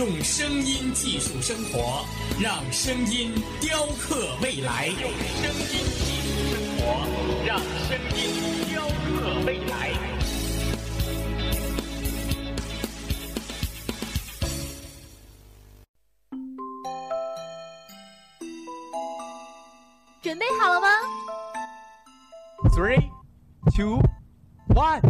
用声音技术生活，让声音雕刻未来。用声音技术生活，让声音雕刻未来。准备好了吗 Three, two, one.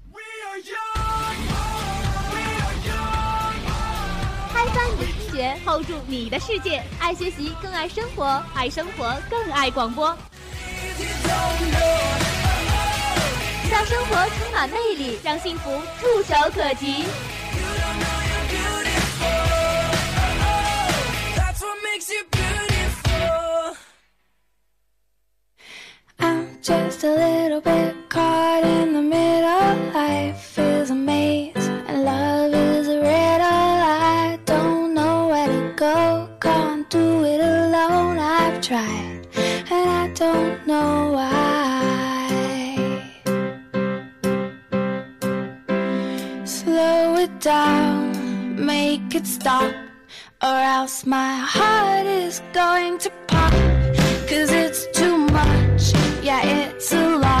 发你的听觉，hold 住你的世界。爱学习，更爱生活；爱生活，更爱广播。让生活充满魅力，让幸福触手可及。That's what makes you beautiful. I'm just a little bit caught in the middle. Life it stop, or else my heart is going to pop. Cause it's too much, yeah, it's a lot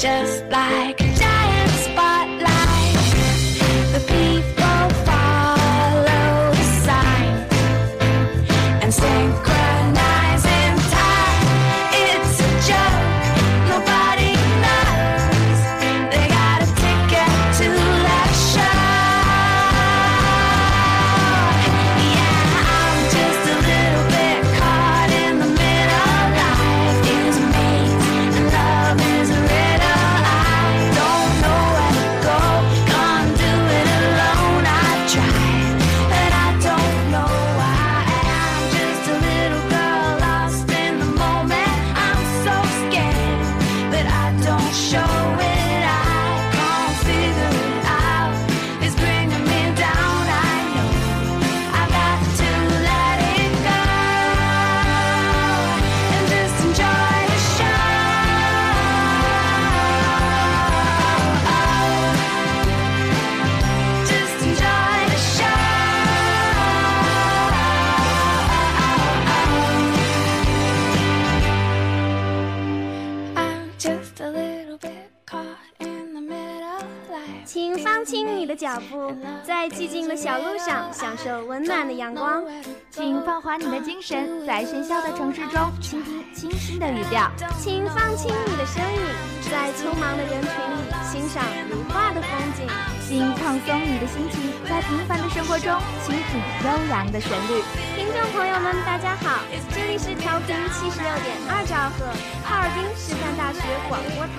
just like 请放轻你的脚步，在寂静的小路上享受温暖的阳光。请放缓你的精神，在喧嚣的城市中倾听清新的语调。请放轻你的声音，在匆忙的人群里欣赏如画的风景。请放松你的心情，在平凡的生活中倾听悠扬的旋律。听众朋友们，大家好，这里是调频七十六点二兆赫，哈尔滨师范大学广播台，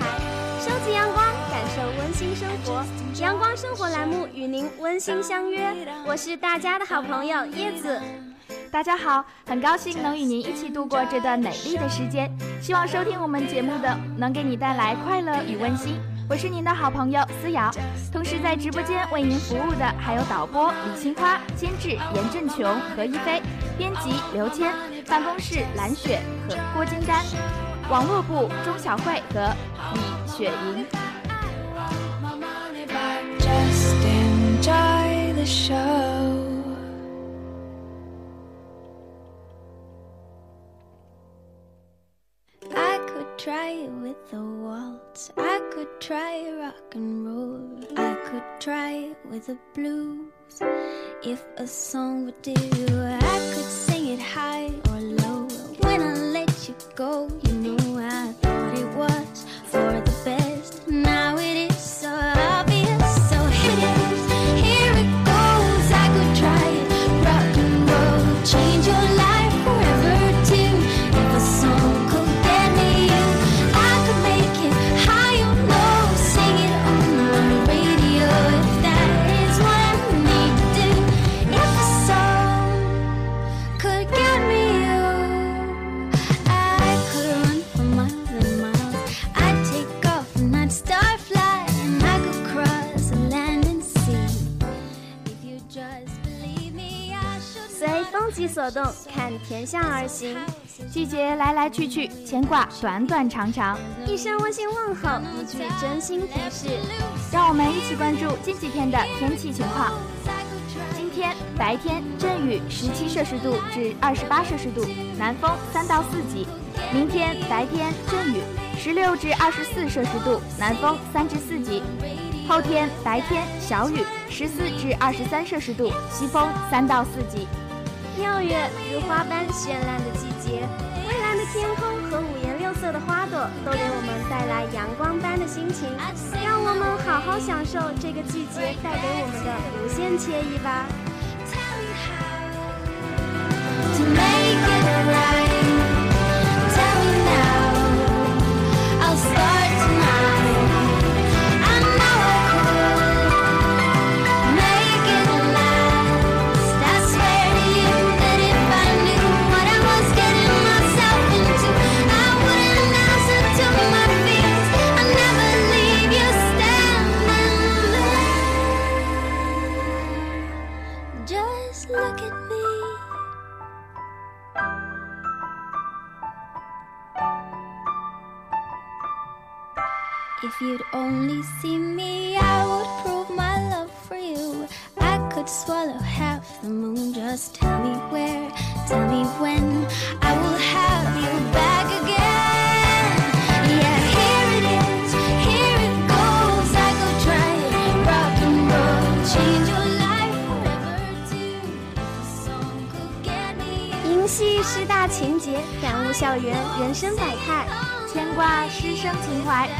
收集阳光，感受温馨生活，阳光生活栏目与您温馨相约。我是大家的好朋友叶子。大家好，很高兴能与您一起度过这段美丽的时间。希望收听我们节目的能给你带来快乐与温馨。我是您的好朋友思瑶，同时在直播间为您服务的还有导播李青花、监制严振琼、何一飞、编辑刘谦、办公室蓝雪和郭金丹、网络部钟小慧和李雪莹。try it with a waltz. I could try rock and roll. I could try it with the blues. If a song would do, I could sing it high or low. When I let you go, you 动，看天象而行。季节来来去去，牵挂短短长长。一声温馨问候，一句真心提示。让我们一起关注近几天的天气情况。今天白天阵雨，十七摄氏度至二十八摄氏度，南风三到四级。明天白天阵雨，十六至二十四摄氏度，南风三至四级。后天白天小雨，十四至二十三摄氏度，西风三到四级。六月如花般绚烂的季节，蔚蓝的天空和五颜六色的花朵都给我们带来阳光般的心情。让我们好好享受这个季节带给我们的无限惬意吧。To make it right.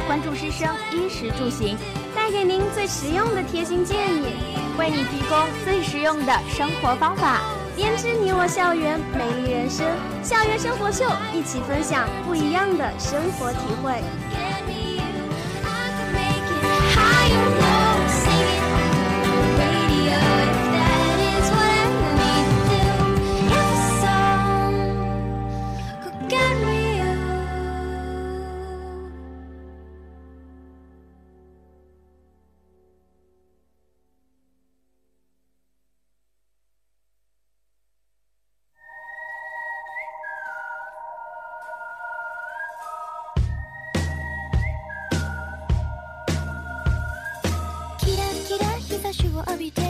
关注师生衣食住行，带给您最实用的贴心建议，为你提供最实用的生活方法。编织你我校园美丽人生，校园生活秀，一起分享不一样的生活体会。日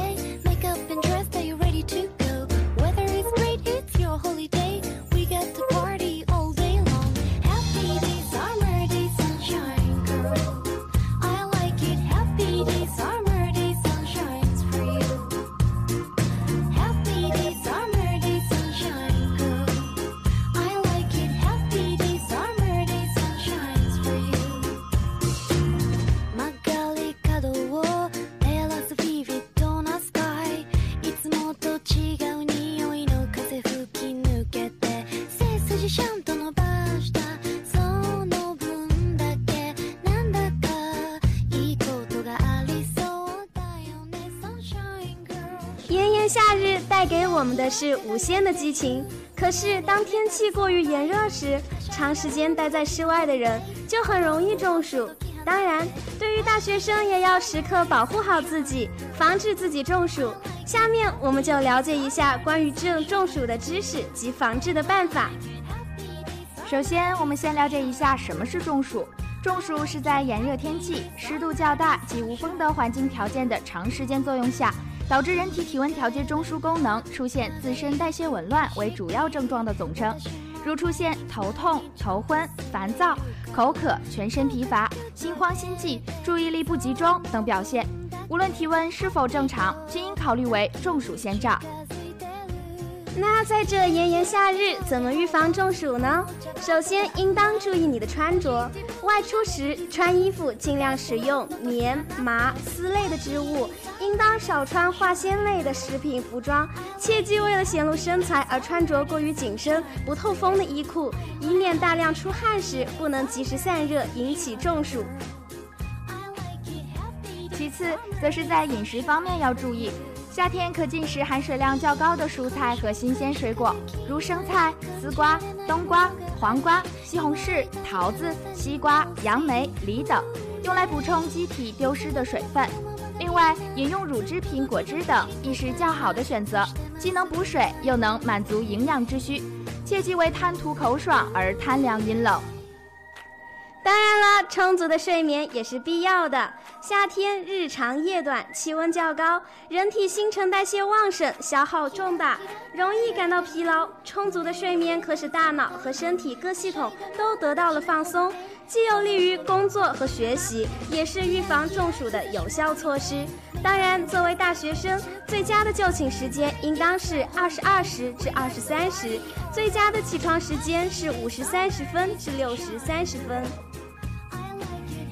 的是无限的激情，可是当天气过于炎热时，长时间待在室外的人就很容易中暑。当然，对于大学生也要时刻保护好自己，防止自己中暑。下面我们就了解一下关于这中暑的知识及防治的办法。首先，我们先了解一下什么是中暑。中暑是在炎热天气、湿度较大及无风的环境条件的长时间作用下。导致人体体温调节中枢功能出现自身代谢紊乱为主要症状的总称，如出现头痛、头昏、烦躁、口渴、全身疲乏、心慌心悸、注意力不集中等表现。无论体温是否正常，均应考虑为中暑先兆。那在这炎炎夏日，怎么预防中暑呢？首先，应当注意你的穿着。外出时穿衣服尽量使用棉、麻、丝类的织物，应当少穿化纤类的食品服装。切忌为了显露身材而穿着过于紧身、不透风的衣裤，以免大量出汗时不能及时散热，引起中暑。其次，则是在饮食方面要注意。夏天可进食含水量较高的蔬菜和新鲜水果，如生菜、丝瓜、冬瓜、黄瓜、西红柿、桃子、西瓜、杨梅、梨等，用来补充机体丢失的水分。另外，饮用乳制品、果汁等亦是较好的选择，既能补水，又能满足营养之需。切忌为贪图口爽而贪凉饮冷。当然了，充足的睡眠也是必要的。夏天日长夜短，气温较高，人体新陈代谢旺盛，消耗重大，容易感到疲劳。充足的睡眠可使大脑和身体各系统都得到了放松，既有利于工作和学习，也是预防中暑的有效措施。当然，作为大学生，最佳的就寝时间应当是二十二时至二十三时，最佳的起床时间是五时三十分至六时三十分。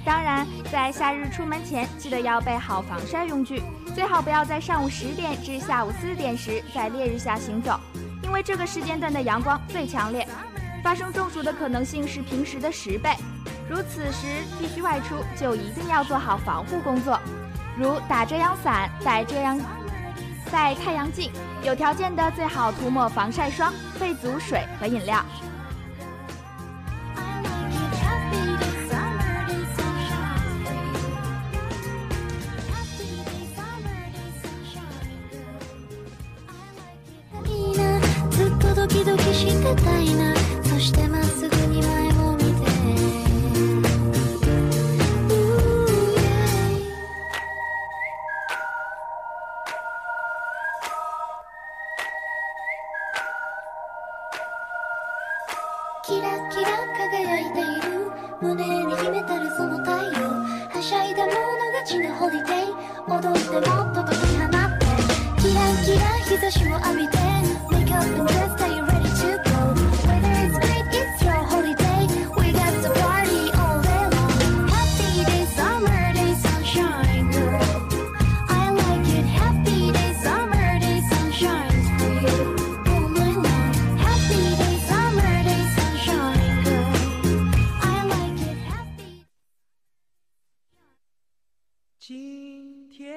当然，在夏日出门前，记得要备好防晒用具，最好不要在上午十点至下午四点时在烈日下行走，因为这个时间段的阳光最强烈，发生中暑的可能性是平时的十倍。如此时必须外出，就一定要做好防护工作，如打遮阳伞、戴遮阳、戴太阳镜，有条件的最好涂抹防晒霜，备足水和饮料。今天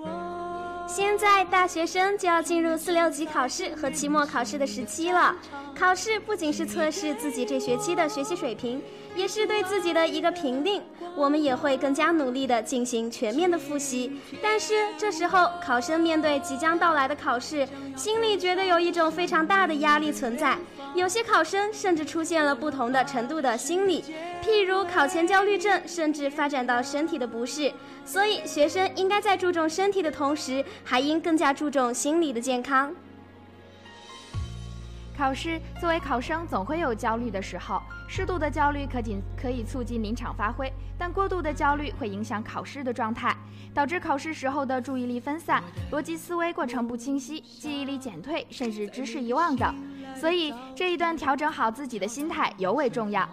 我现在大学生就要进入四六级考试和期末考试的时期了。考试不仅是测试自己这学期的学习水平，也是对自己的一个评定。我们也会更加努力地进行全面的复习。但是这时候，考生面对即将到来的考试，心里觉得有一种非常大的压力存在。有些考生甚至出现了不同的程度的心理，譬如考前焦虑症，甚至发展到身体的不适。所以，学生应该在注重身体的同时，还应更加注重心理的健康。考试作为考生，总会有焦虑的时候。适度的焦虑可仅可以促进临场发挥，但过度的焦虑会影响考试的状态，导致考试时候的注意力分散、逻辑思维过程不清晰、记忆力减退，甚至知识遗忘等。所以这一段调整好自己的心态尤为重要。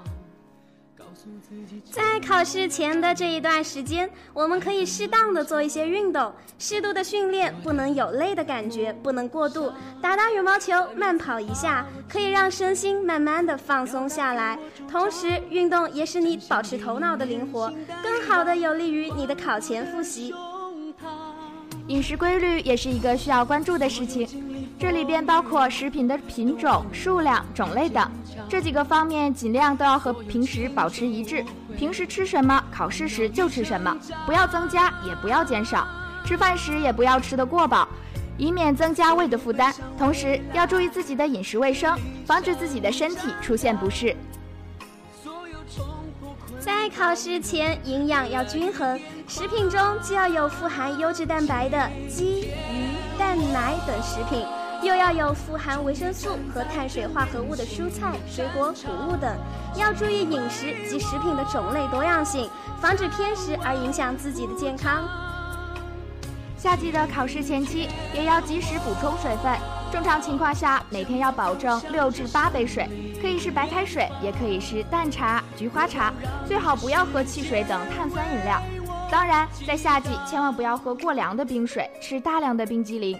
在考试前的这一段时间，我们可以适当的做一些运动，适度的训练，不能有累的感觉，不能过度。打打羽毛球，慢跑一下，可以让身心慢慢的放松下来。同时，运动也使你保持头脑的灵活，更好的有利于你的考前复习。饮食规律也是一个需要关注的事情，这里边包括食品的品种、数量、种类等这几个方面，尽量都要和平时保持一致。平时吃什么，考试时就吃什么，不要增加，也不要减少。吃饭时也不要吃得过饱，以免增加胃的负担。同时要注意自己的饮食卫生，防止自己的身体出现不适。在考试前，营养要均衡，食品中既要有富含优质蛋白的鸡、鱼、蛋、奶等食品，又要有富含维生素和碳水化合物的蔬菜、水果、谷物等。要注意饮食及食品的种类多样性，防止偏食而影响自己的健康。夏季的考试前期，也要及时补充水分。正常情况下，每天要保证六至八杯水，可以是白开水，也可以是淡茶、菊花茶，最好不要喝汽水等碳酸饮料。当然，在夏季千万不要喝过凉的冰水，吃大量的冰激凌。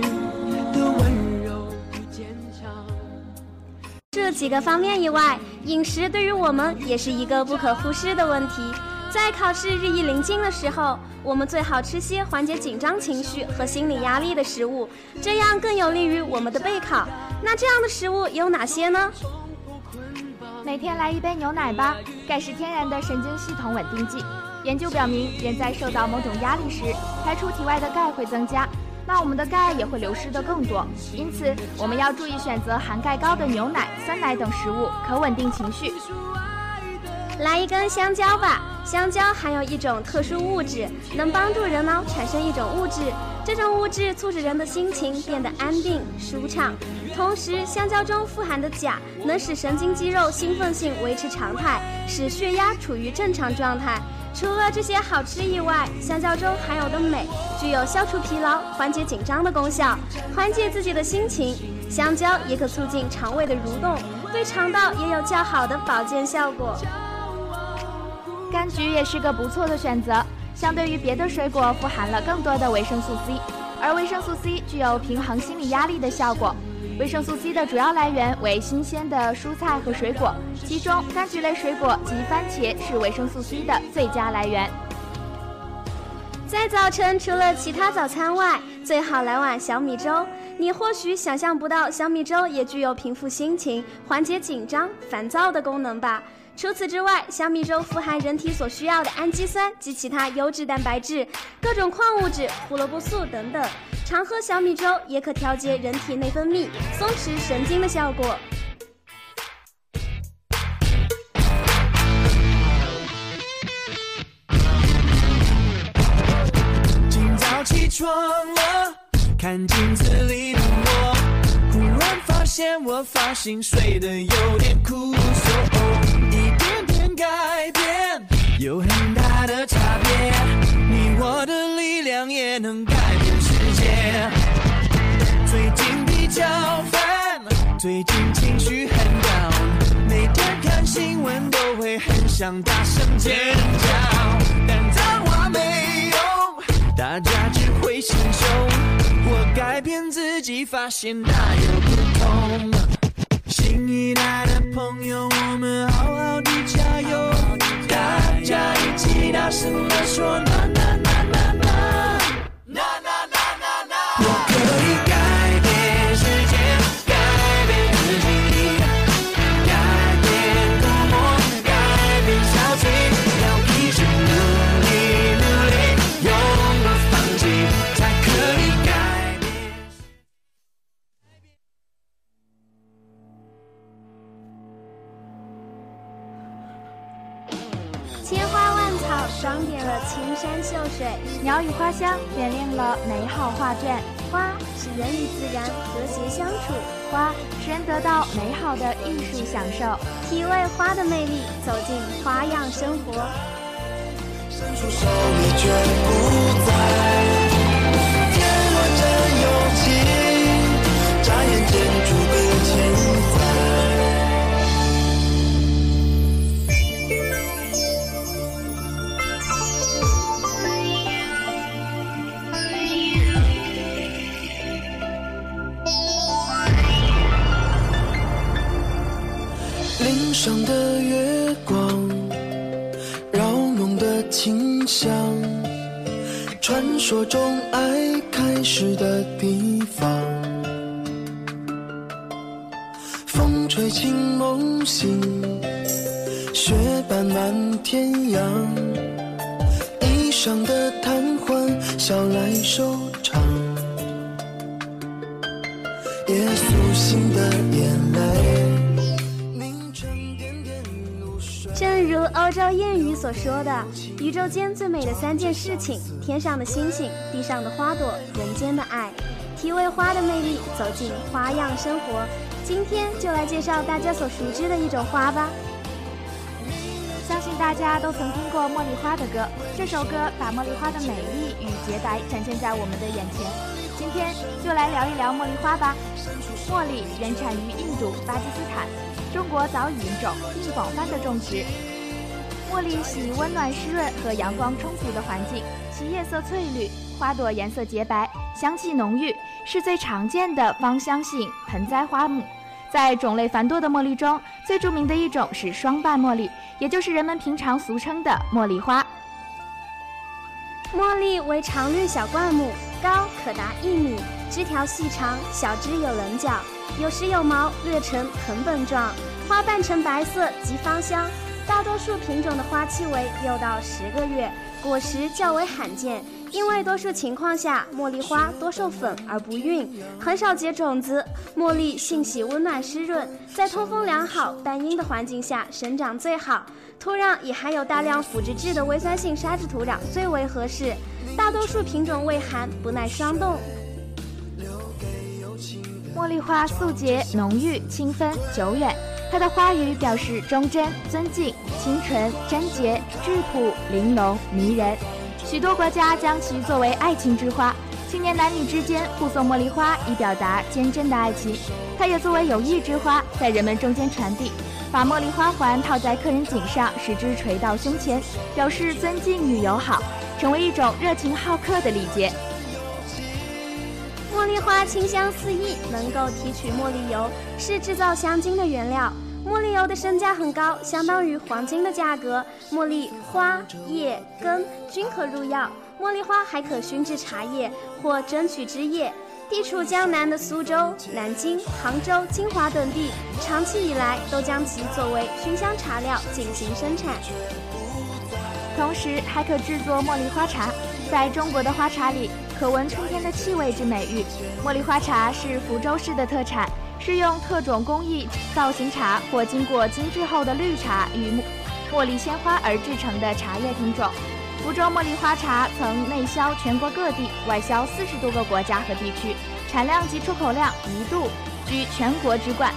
这几个方面以外，饮食对于我们也是一个不可忽视的问题。在考试日益临近的时候，我们最好吃些缓解紧张情绪和心理压力的食物，这样更有利于我们的备考。那这样的食物有哪些呢？每天来一杯牛奶吧，钙是天然的神经系统稳定剂。研究表明，人在受到某种压力时，排出体外的钙会增加。那我们的钙也会流失的更多，因此我们要注意选择含钙高的牛奶、酸奶等食物，可稳定情绪。来一根香蕉吧，香蕉含有一种特殊物质，能帮助人脑产生一种物质，这种物质促使人的心情变得安定舒畅。同时，香蕉中富含的钾能使神经肌肉兴奋性维持常态，使血压处于正常状态。除了这些好吃以外，香蕉中含有的镁具有消除疲劳、缓解紧张的功效，缓解自己的心情。香蕉也可促进肠胃的蠕动，对肠道也有较好的保健效果。柑橘也是个不错的选择，相对于别的水果，富含了更多的维生素 C，而维生素 C 具有平衡心理压力的效果。维生素 C 的主要来源为新鲜的蔬菜和水果，其中柑橘类水果及番茄是维生素 C 的最佳来源。在早晨，除了其他早餐外，最好来碗小米粥。你或许想象不到，小米粥也具有平复心情、缓解紧张、烦躁的功能吧。除此之外，小米粥富含人体所需要的氨基酸及其他优质蛋白质、各种矿物质、胡萝卜素等等。常喝小米粥也可调节人体内分泌、松弛神经的效果。今早起床了，看镜子里的我，忽然发现我发型睡得有点酷。改变有很大的差别，你我的力量也能改变世界。最近比较烦，最近情绪很 down，每天看新闻都会很想大声尖叫，但脏话没用，大家只会心凶。我改变自己，发现大有不同。新一代的朋友，我们好好的加油！大家一起大声地说呐呐呐！千花万草装点了青山秀水，鸟语花香点亮了美好画卷。花使人与自然和谐相处，花使人得到美好的艺术享受。体味花的魅力，走进花样生活。伸出手，你却不在。说中爱开始的地方。风吹起梦醒，雪斑满天阳。衣裳的贪欢，笑来收场。夜苏醒的眼泪，凝成点点露水。正如欧洲谚语所说的，宇宙间最美的三件事情：天上的星星，地上的花朵，人间的爱。体味花的魅力，走进花样生活。今天就来介绍大家所熟知的一种花吧。相信大家都曾听过茉莉花的歌，这首歌把茉莉花的美丽与洁白展现在我们的眼前。今天就来聊一聊茉莉花吧。茉莉原产于印度、巴基斯坦，中国早已引种，并广泛的种植。茉莉喜温暖湿润和阳光充足的环境，其叶色翠绿，花朵颜色洁白，香气浓郁，是最常见的芳香性盆栽花木。在种类繁多的茉莉中，最著名的一种是双瓣茉莉，也就是人们平常俗称的茉莉花。茉莉为常绿小灌木，高可达一米，枝条细长，小枝有棱角，有时有毛，略呈藤本状，花瓣呈白色，极芳香。大多数品种的花期为六到十个月，果实较为罕见。因为多数情况下，茉莉花多授粉而不孕，很少结种子。茉莉性喜温暖湿润，在通风良好、半阴的环境下生长最好。土壤以含有大量腐殖质的微酸性沙质土壤最为合适。大多数品种畏寒，不耐霜冻。茉莉花素洁、浓郁、清芬、久远。它的花语表示忠贞、尊敬、清纯、贞洁、质朴、玲珑、迷人。许多国家将其作为爱情之花，青年男女之间互送茉莉花以表达坚贞的爱情。它也作为友谊之花，在人们中间传递。把茉莉花环套在客人颈上，使之垂到胸前，表示尊敬与友好，成为一种热情好客的礼节。茉莉花清香四溢，能够提取茉莉油，是制造香精的原料。茉莉油的身价很高，相当于黄金的价格。茉莉花、叶、根均可入药，茉莉花还可熏制茶叶或蒸取汁液。地处江南的苏州、南京、杭州、金华等地，长期以来都将其作为熏香茶料进行生产。同时还可制作茉莉花茶，在中国的花茶里可闻春天的气味之美誉。茉莉花茶是福州市的特产，是用特种工艺造型茶或经过精制后的绿茶与茉莉鲜花而制成的茶叶品种。福州茉莉花茶曾内销全国各地，外销四十多个国家和地区，产量及出口量一度居全国之冠。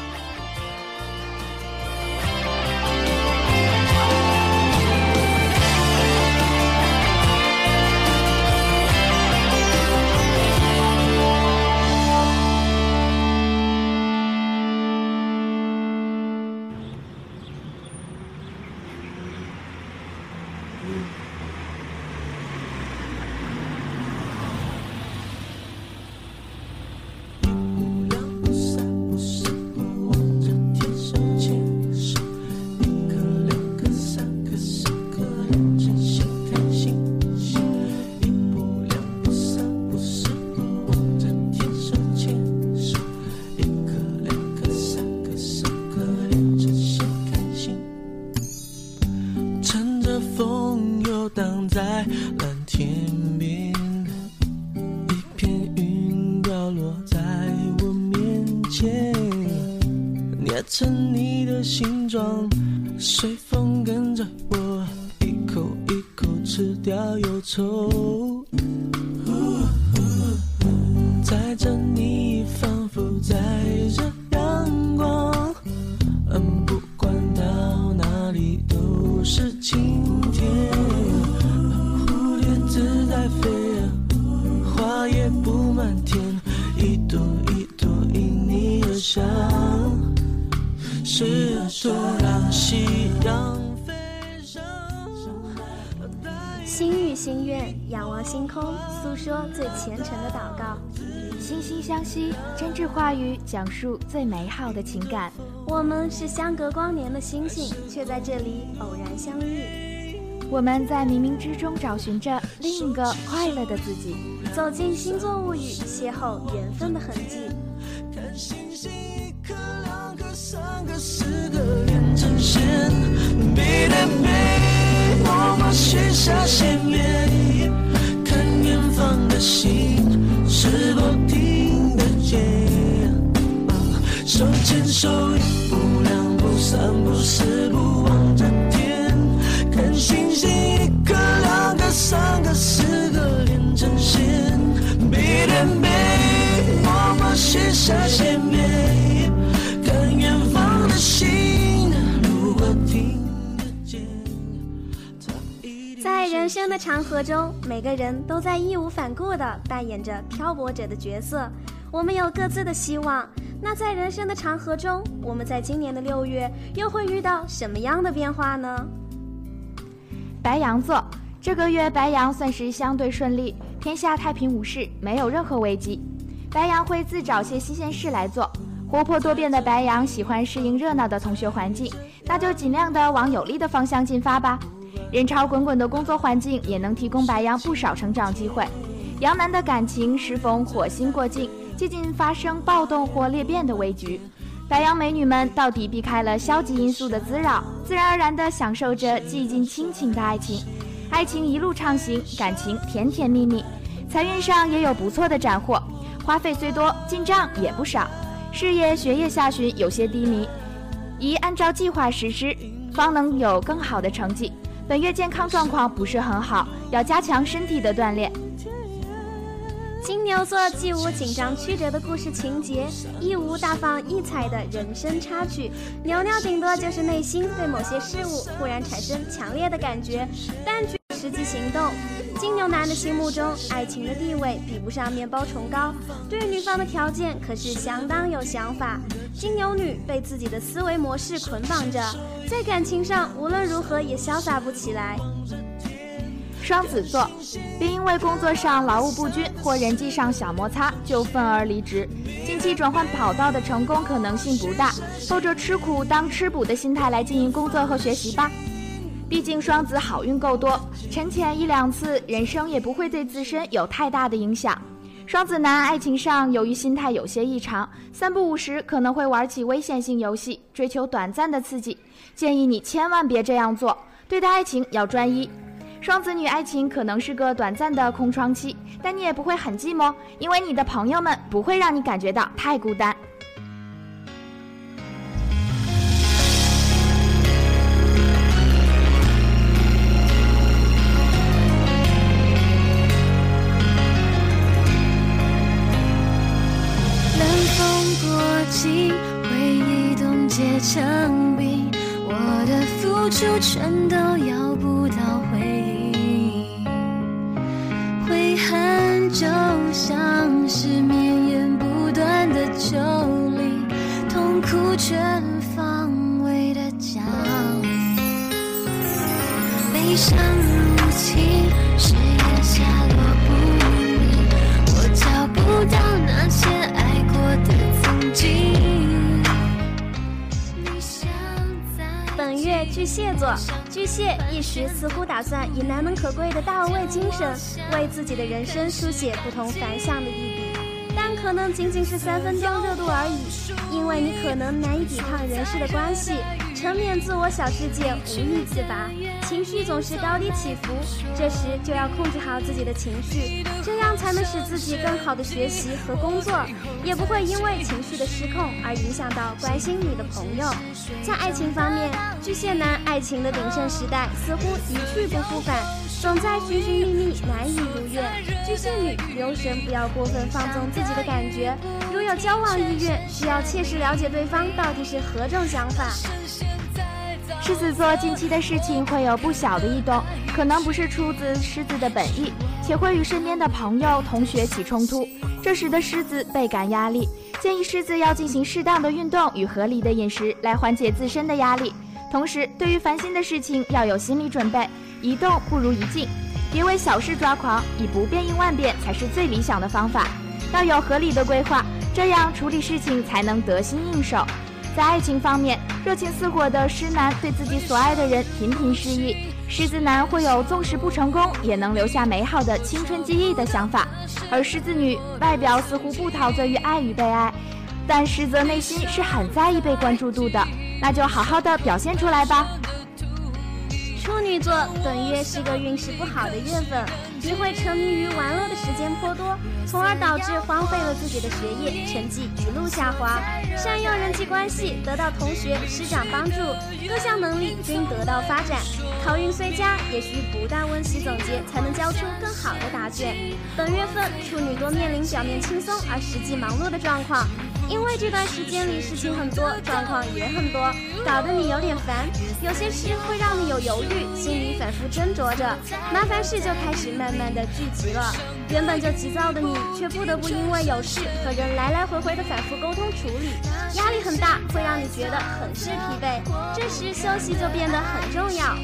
惺惺相惜，真挚话语讲述最美好的情感。我们是相隔光年的星星，却在这里偶然相遇。我们在冥冥之中找寻着另一个快乐的自己。走进星座物语，邂逅缘分的痕迹。看星星，一颗、两颗、三个、四个连成线，美的美，我们许下心愿，看远方的星手牵手，一步两步三步四步望着天，看星星，一颗、两颗、三颗、四颗连成线，美的美。我们许下心愿，看远方的星，如果听得见，它一定在人生的长河中，每个人都在义无反顾地扮演着漂泊者的角色。我们有各自的希望。那在人生的长河中，我们在今年的六月又会遇到什么样的变化呢？白羊座这个月白羊算是相对顺利，天下太平无事，没有任何危机。白羊会自找些新鲜事来做。活泼多变的白羊喜欢适应热闹的同学环境，那就尽量的往有利的方向进发吧。人潮滚滚的工作环境也能提供白羊不少成长机会。羊男的感情时逢火星过境，接近发生暴动或裂变的危局。白羊美女们到底避开了消极因素的滋扰，自然而然地享受着寂静亲情的爱情。爱情一路畅行，感情甜甜蜜蜜，财运上也有不错的斩获，花费虽多，进账也不少。事业学业下旬有些低迷，宜按照计划实施，方能有更好的成绩。本月健康状况不是很好，要加强身体的锻炼。金牛座既无紧张曲折的故事情节，亦无大放异彩的人生插曲，牛牛顶多就是内心对某些事物忽然产生强烈的感觉，但具实际行动。金牛男的心目中，爱情的地位比不上面包虫高，对女方的条件可是相当有想法。金牛女被自己的思维模式捆绑着，在感情上无论如何也潇洒不起来。双子座，别因为工作上劳务不均或人际上小摩擦就愤而离职。近期转换跑道的成功可能性不大，抱着吃苦当吃补的心态来经营工作和学习吧。毕竟双子好运够多，沉潜一两次，人生也不会对自身有太大的影响。双子男爱情上由于心态有些异常，三不五时可能会玩起危险性游戏，追求短暂的刺激。建议你千万别这样做，对待爱情要专一。双子女爱情可能是个短暂的空窗期，但你也不会很寂寞，因为你的朋友们不会让你感觉到太孤单。冷风过境，回忆冻结成冰，我的付出全都痛苦全方位的降临，悲伤入侵，视野下落不明，我找不到那些爱过的曾经。你想在本月巨蟹座，巨蟹一时似乎打算以难能可贵的大无畏精神，为自己的人生书写不同凡响的一笔，但可能仅仅是三分钟热度而已，因为你可能难以抵抗人事的关系，沉湎自我小世界，无力自拔，情绪总是高低起伏，这时就要控制好自己的情绪，这样才能使自己更好的学习和工作，也不会因为情绪的失控而影响到关心你的朋友。在爱情方面，巨蟹男爱情的鼎盛时代似乎一去不复返，总在寻寻觅觅，难以如愿。巨蟹女留神不要过分放纵自己的感觉，有交往意愿，需要切实了解对方到底是何种想法。狮子座近期的事情会有不小的异动，可能不是出自狮子的本意，且会与身边的朋友、同学起冲突，这时的狮子倍感压力。建议狮子要进行适当的运动与合理的饮食来缓解自身的压力，同时对于烦心的事情要有心理准备，一动不如一静，别为小事抓狂，以不变应万变才是最理想的方法。要有合理的规划，这样处理事情才能得心应手。在爱情方面，热情似火的狮男对自己所爱的人频频示意，狮子男会有纵使不成功也能留下美好的青春记忆的想法，而狮子女外表似乎不陶醉于爱与被爱，但实则内心是很在意被关注度的，那就好好的表现出来吧。处女座本月是个运势不好的月份，你会沉迷于玩乐的时间颇多，从而导致荒废了自己的学业，成绩一路下滑。善用人际关系，得到同学师长帮助，各项能力均得到发展。考运虽佳，也需不断温习总结，才能交出更好的答卷。本月份处女座面临表面轻松而实际忙碌的状况。因为这段时间里事情很多，状况也很多，搞得你有点烦。有些事会让你有犹豫，心里反复斟酌着，麻烦事就开始慢慢的聚集了。原本就急躁的你，却不得不因为有事和人来来回回的反复沟通处理，压力很大，会让你觉得很是疲惫。这时休息就变得很重要。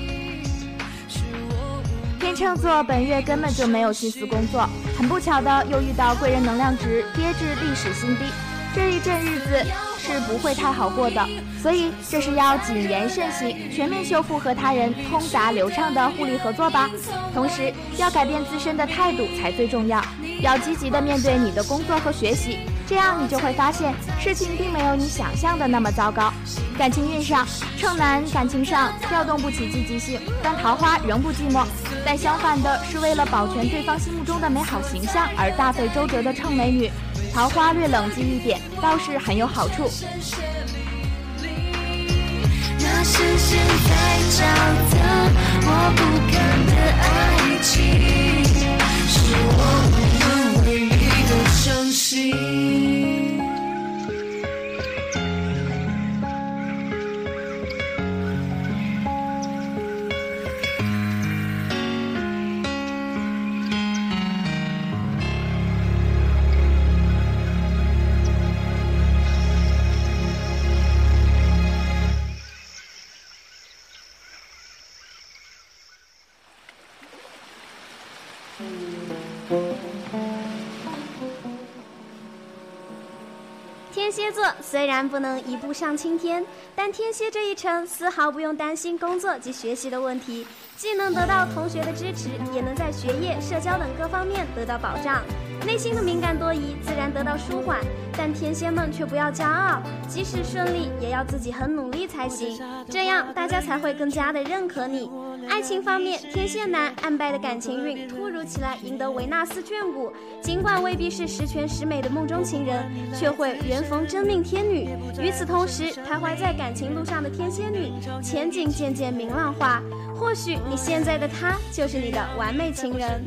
天秤座本月根本就没有心思工作，很不巧的又遇到贵人能量值跌至历史新低。这一阵日子是不会太好过的，所以这是要谨言慎行，全面修复和他人通达流畅的互利合作吧。同时要改变自身的态度才最重要，要积极的面对你的工作和学习，这样你就会发现事情并没有你想象的那么糟糕。感情运上，秤男感情上调动不起积极性，但桃花仍不寂寞。但相反的是，为了保全对方心目中的美好形象而大费周折的秤美女。桃花略冷静一点，倒是很有好处。那是现在找的我不敢的爱情，是我们唯一的相信。虽然不能一步上青天，但天蝎这一程丝毫不用担心工作及学习的问题，既能得到同学的支持，也能在学业、社交等各方面得到保障。内心的敏感多疑自然得到舒缓，但天蝎们却不要骄傲，即使顺利，也要自己很努力才行，这样大家才会更加的认可你。爱情方面，天蝎男暗败的感情运突如其来，赢得维纳斯眷顾，尽管未必是十全十美的梦中情人，却会缘逢真命天女。与此同时，徘徊在感情路上的天蝎女，前景渐渐明朗化，或许你现在的他就是你的完美情人。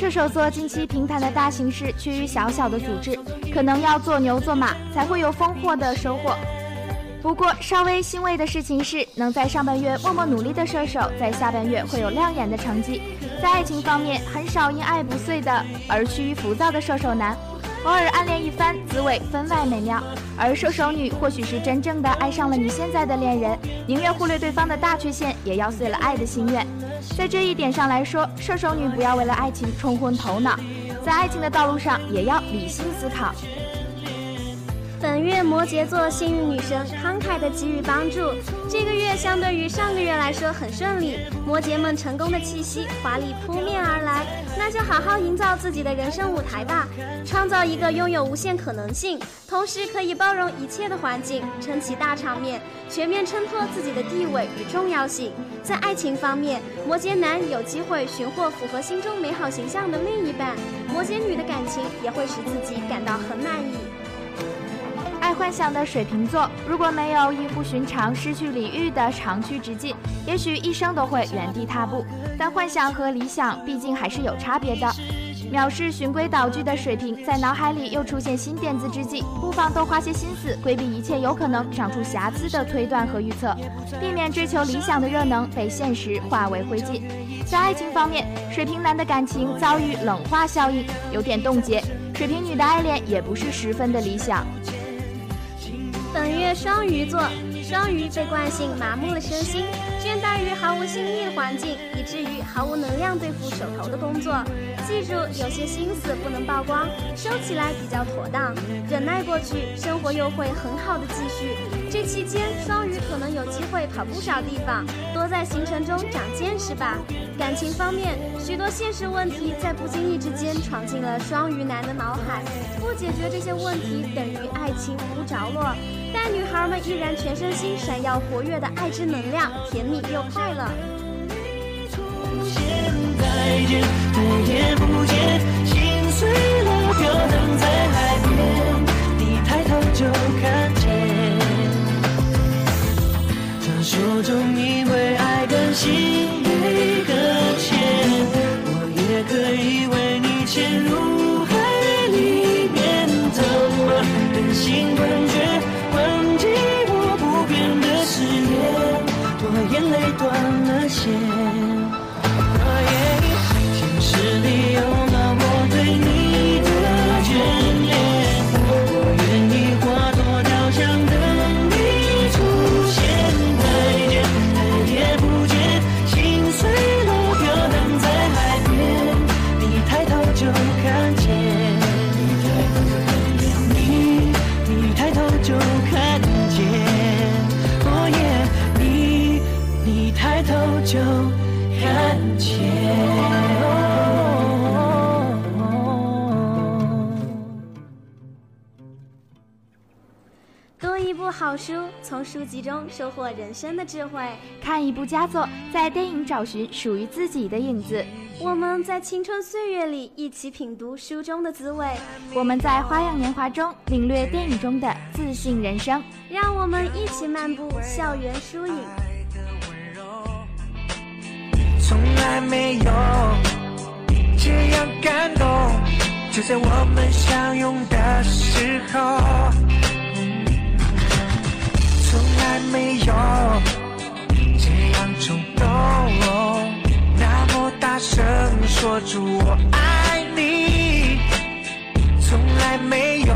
射手座近期平坦的大形势趋于小小的组织，可能要做牛做马才会有丰厚的收获。不过稍微欣慰的事情是，能在上半月默默努力的射手，在下半月会有亮眼的成绩。在爱情方面，很少因爱不遂的而趋于浮躁的射手男，偶尔暗恋一番，滋味分外美妙。而射手女或许是真正的爱上了你现在的恋人，宁愿忽略对方的大缺陷，也要遂了爱的心愿。在这一点上来说，射手女不要为了爱情冲昏头脑，在爱情的道路上也要理性思考。本月摩羯座幸运女神慷慨的给予帮助，这个月相对于上个月来说很顺利，摩羯们成功的气息华丽扑面而来，那就好好营造自己的人生舞台吧，创造一个拥有无限可能性，同时可以包容一切的环境，撑起大场面，全面衬托自己的地位与重要性。在爱情方面，摩羯男有机会寻获符合心中美好形象的另一半，摩羯女的感情也会使自己感到很满意。幻想的水瓶座，如果没有异乎寻常、失去理喻的长驱直进，也许一生都会原地踏步。但幻想和理想毕竟还是有差别的。藐视循规蹈矩的水瓶，在脑海里又出现新点子之际，不妨多花些心思，规避一切有可能长出瑕疵的推断和预测，避免追求理想的热能被现实化为灰烬。在爱情方面，水瓶男的感情遭遇冷化效应，有点冻结；水瓶女的爱恋也不是十分的理想。本月双鱼座，双鱼被惯性麻木了身心。倦怠于毫无新意的环境，以至于毫无能量对付手头的工作。记住，有些心思不能曝光，收起来比较妥当。忍耐过去，生活又会很好的继续。这期间，双鱼可能有机会跑不少地方，多在行程中长见识吧。感情方面，许多现实问题在不经意之间闯进了双鱼男的脑海，不解决这些问题等于爱情无着落。但女孩们依然全身心闪耀活跃的爱之能量，甜蜜又快乐。再见，再也不见，心碎了，飘荡在海边，你抬头就看见。传说中因为爱甘心被搁浅，我也可以为你潜入断了线哦耶现实里有了我对你的眷恋。我愿意化作雕像等你出现再见再也不见心碎了飘荡在海边你抬头就看见读一部。好书，从书籍中收获人生的智慧；看一部佳作，在电影找寻属于自己的影子。我们在青春岁月里一起品读书中的滋味，我们在花样年华中领略电影中的自信人生。让我们一起漫步校园书影。从来没有这样感动，就在我们相拥的时候。从来没有这样冲动，那么大声说出我爱你，从来没有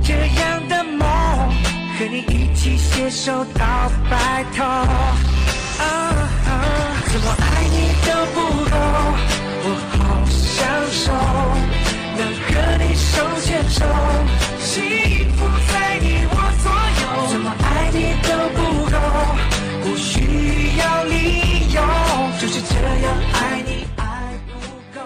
这样的梦，和你一起携手到白头。怎么爱你都不够，我好享受能和你手牵手，幸福在你我左右。怎么爱？你都不够，不需要理由，就是这样爱你爱不够。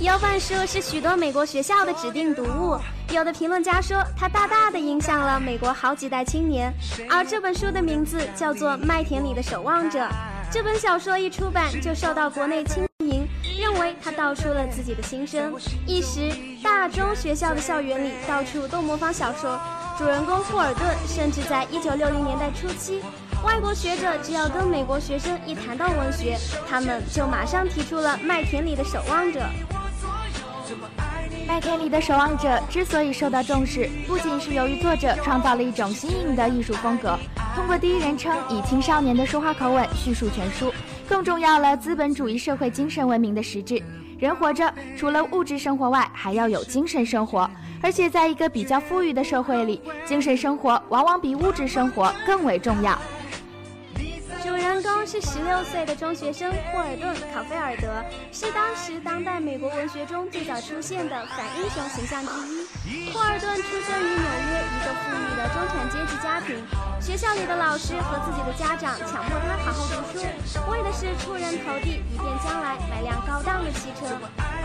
油饭书是许多美国学校的指定读物，有的评论家说它大大的影响了美国好几代青年。而这本书的名字叫做《麦田里的守望者》。这本小说一出版就受到国内青年认为他道出了自己的心声，一时大中学校的校园里到处都模仿小说。主人公富尔顿甚至在一九六零年代初期，外国学者只要跟美国学生一谈到文学，他们就马上提出了《麦田里的守望者》。《麦田里的守望者》之所以受到重视，不仅是由于作者创造了一种新颖的艺术风格，通过第一人称以青少年的说话口吻叙述全书，更重要了资本主义社会精神文明的实质。人活着，除了物质生活外，还要有精神生活。而且，在一个比较富裕的社会里，精神生活往往比物质生活更为重要。主人公是十六岁的中学生霍尔顿·考菲尔德，是当时当代美国文学中最早出现的反英雄形象之一。霍尔顿出生于纽约一个富裕的中产阶级家庭。学校里的老师和自己的家长强迫他好好读书，为的是出人头地，以便将来买辆高档的汽车。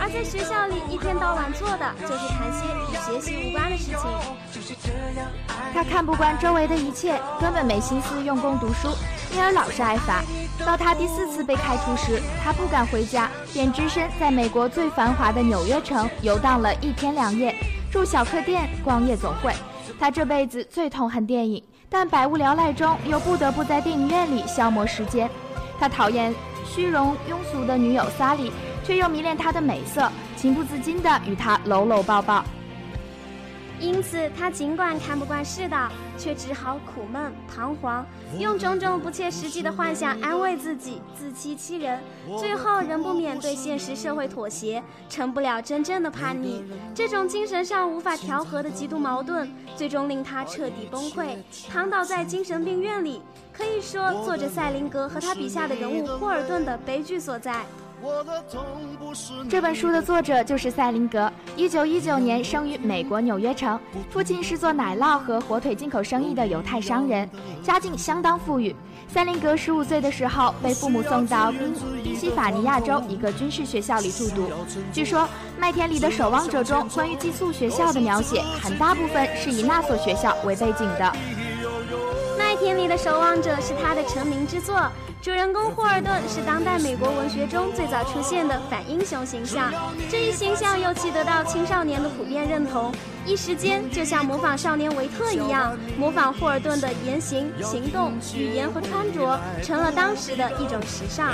而在学校里，一天到晚做的就是谈些与学习无关的事情。他看不惯周围的一切，根本没心思用功读书，因而老是挨罚。到他第四次被开除时，他不敢回家，便只身在美国最繁华的纽约城游荡了一天两夜。住小客店、逛夜总会。他这辈子最痛恨电影，但百无聊赖中又不得不在电影院里消磨时间。他讨厌虚荣庸俗的女友萨莉，却又迷恋她的美色，情不自禁地与她搂搂抱抱。因此，他尽管看不惯世道，却只好苦闷彷徨，用种种不切实际的幻想安慰自己，自欺欺人，最后仍不免对现实社会妥协，成不了真正的叛逆。这种精神上无法调和的极度矛盾，最终令他彻底崩溃，躺倒在精神病院里。可以说，作者赛林格和他笔下的人物霍尔顿的悲剧所在。这本书的作者就是赛林格，一九一九年生于美国纽约城，父亲是做奶酪和火腿进口生意的犹太商人，家境相当富裕。赛林格十五岁的时候被父母送到宾宾夕法尼亚州一个军事学校里住读。据说《麦田里的守望者》中关于寄宿学校的描写，很大部分是以那所学校为背景的。《麦田里的守望者》是他的成名之作。主人公霍尔顿是当代美国文学中最早出现的反英雄形象，这一形象尤其得到青少年的普遍认同，一时间就像模仿少年维特一样，模仿霍尔顿的言行、行动、语言和穿着，成了当时的一种时尚。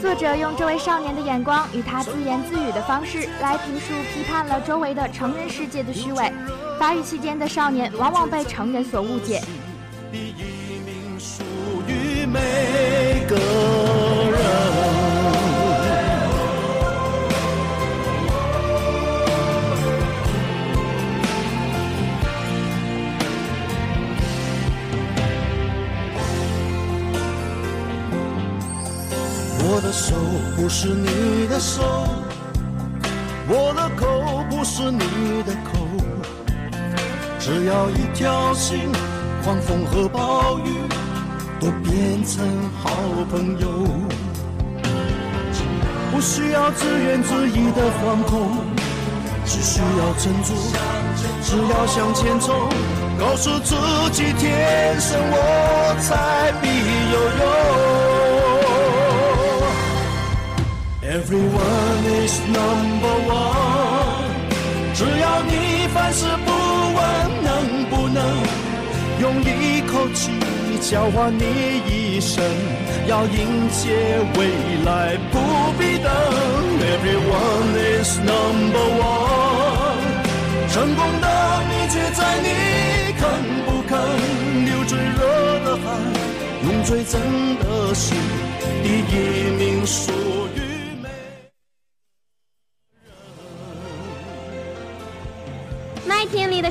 作者用这位少年的眼光与他自言自语的方式来评述、批判了周围的成人世界的虚伪。发育期间的少年往往被成人所误解。每个人，我的手不是你的手，我的口不是你的口，只要一条心，狂风和暴雨。都变成好朋友，不需要自怨自艾的惶恐，只需要振作，只要向前冲，告诉自己天生我才必有用。Everyone is number one，只要你凡事不问能不能用一口气。交换你一生，要迎接未来，不必等。Everyone is number one，成功的秘诀在你肯不肯流最热的汗，用最真的心，第一名属于。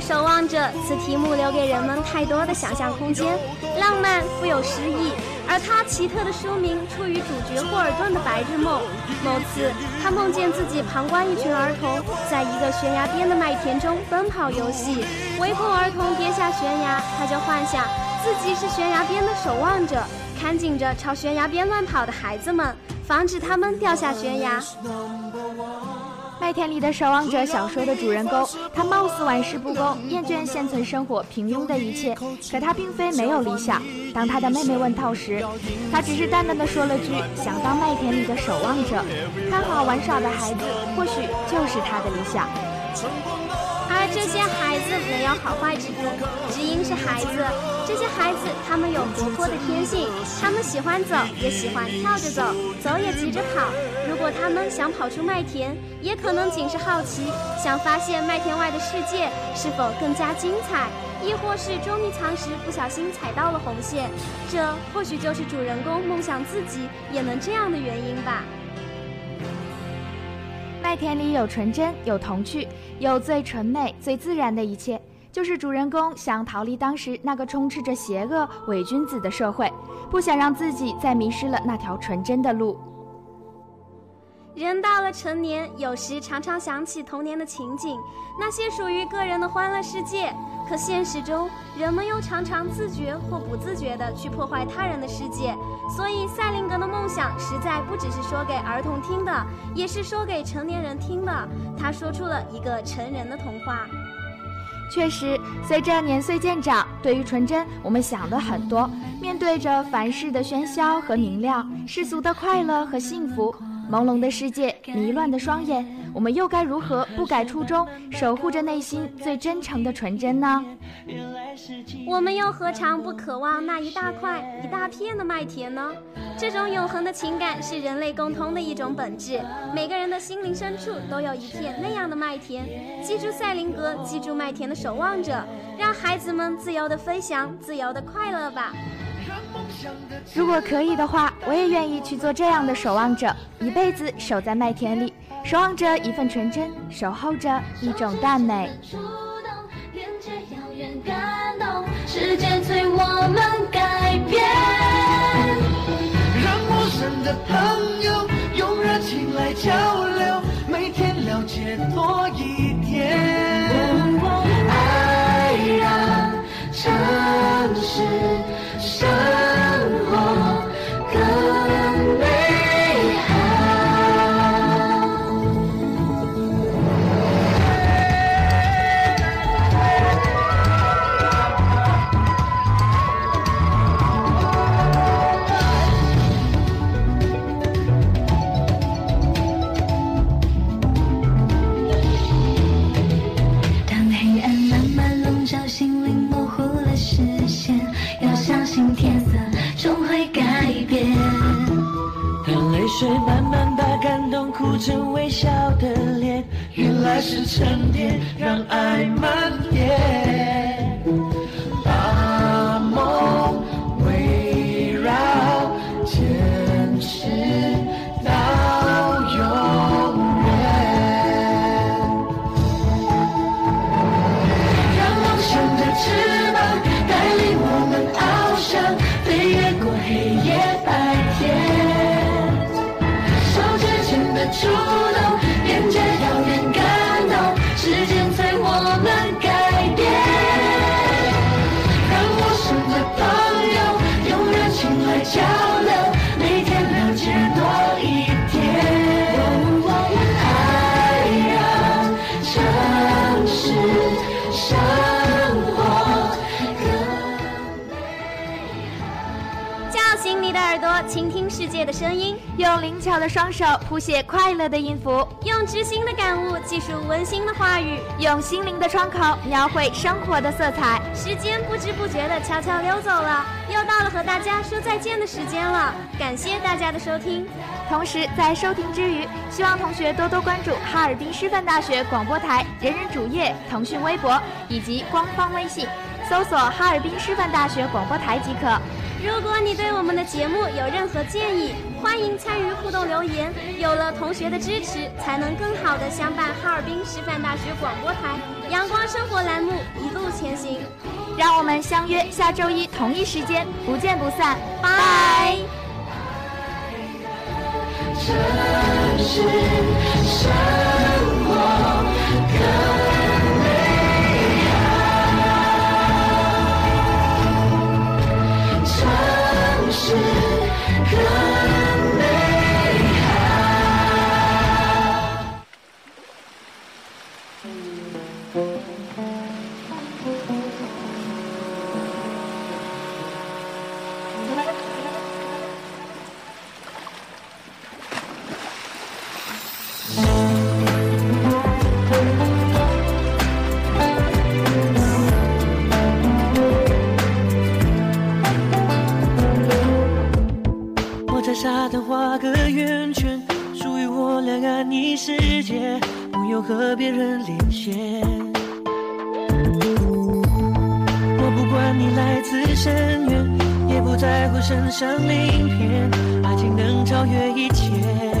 守望者，此题目留给人们太多的想象空间，浪漫富有诗意。而它奇特的书名出于主角霍尔顿的白日梦。某次，他梦见自己旁观一群儿童在一个悬崖边的麦田中奔跑游戏，唯恐儿童跌下悬崖，他就幻想自己是悬崖边的守望者，看紧着朝悬崖边乱跑的孩子们，防止他们掉下悬崖。麦田里的守望者小说的主人公，他貌似玩世不恭，厌倦现存生活平庸的一切。可他并非没有理想。当他的妹妹问到时，他只是淡淡的说了句：“想当麦田里的守望者，看好玩耍的孩子，或许就是他的理想。”这些孩子没有好坏之分，只因是孩子。这些孩子，他们有活泼的天性，他们喜欢走，也喜欢跳着走，走也急着跑。如果他们想跑出麦田，也可能仅是好奇，想发现麦田外的世界是否更加精彩，亦或是捉迷藏时不小心踩到了红线。这或许就是主人公梦想自己也能这样的原因吧。麦田里有纯真，有童趣，有最纯美、最自然的一切，就是主人公想逃离当时那个充斥着邪恶伪君子的社会，不想让自己再迷失了那条纯真的路。人到了成年，有时常常想起童年的情景，那些属于个人的欢乐世界。可现实中，人们又常常自觉或不自觉地去破坏他人的世界，所以赛林格的梦想实在不只是说给儿童听的，也是说给成年人听的。他说出了一个成人的童话。确实，随着年岁渐长，对于纯真，我们想的很多。面对着凡事的喧嚣和明亮，世俗的快乐和幸福，朦胧的世界，迷乱的双眼。我们又该如何不改初衷，守护着内心最真诚的纯真呢？我们又何尝不渴望那一大块、一大片的麦田呢？这种永恒的情感是人类共通的一种本质，每个人的心灵深处都有一片那样的麦田。记住赛林格，记住麦田的守望者，让孩子们自由的飞翔，自由的快乐吧。如果可以的话，我也愿意去做这样的守望者，一辈子守在麦田里，守望着一份纯真，守候着一种淡美。时间催我们改变，让陌生的朋友用热情来交流，每天了解多一水慢慢把感动哭成微笑的脸，原来是沉淀，让爱蔓用灵巧的双手谱写快乐的音符，用知心的感悟记述温馨的话语。用心灵的窗口描绘生活的色彩。时间不知不觉的悄悄溜走了，又到了和大家说再见的时间了。感谢大家的收听。同时，在收听之余，希望同学多多关注哈尔滨师范大学广播台人人主页、腾讯微博以及官方微信，搜索“哈尔滨师范大学广播台”即可。如果你对我们的节目有任何建议，欢迎参与互动留言。有了同学的支持，才能更好的相伴哈尔滨师范大学广播台阳光生活栏目一路前行。让我们相约下周一同一时间，不见不散。拜。城市生活和别人连线。我不管你来自深渊，也不在乎身上鳞片，爱情能超越一切。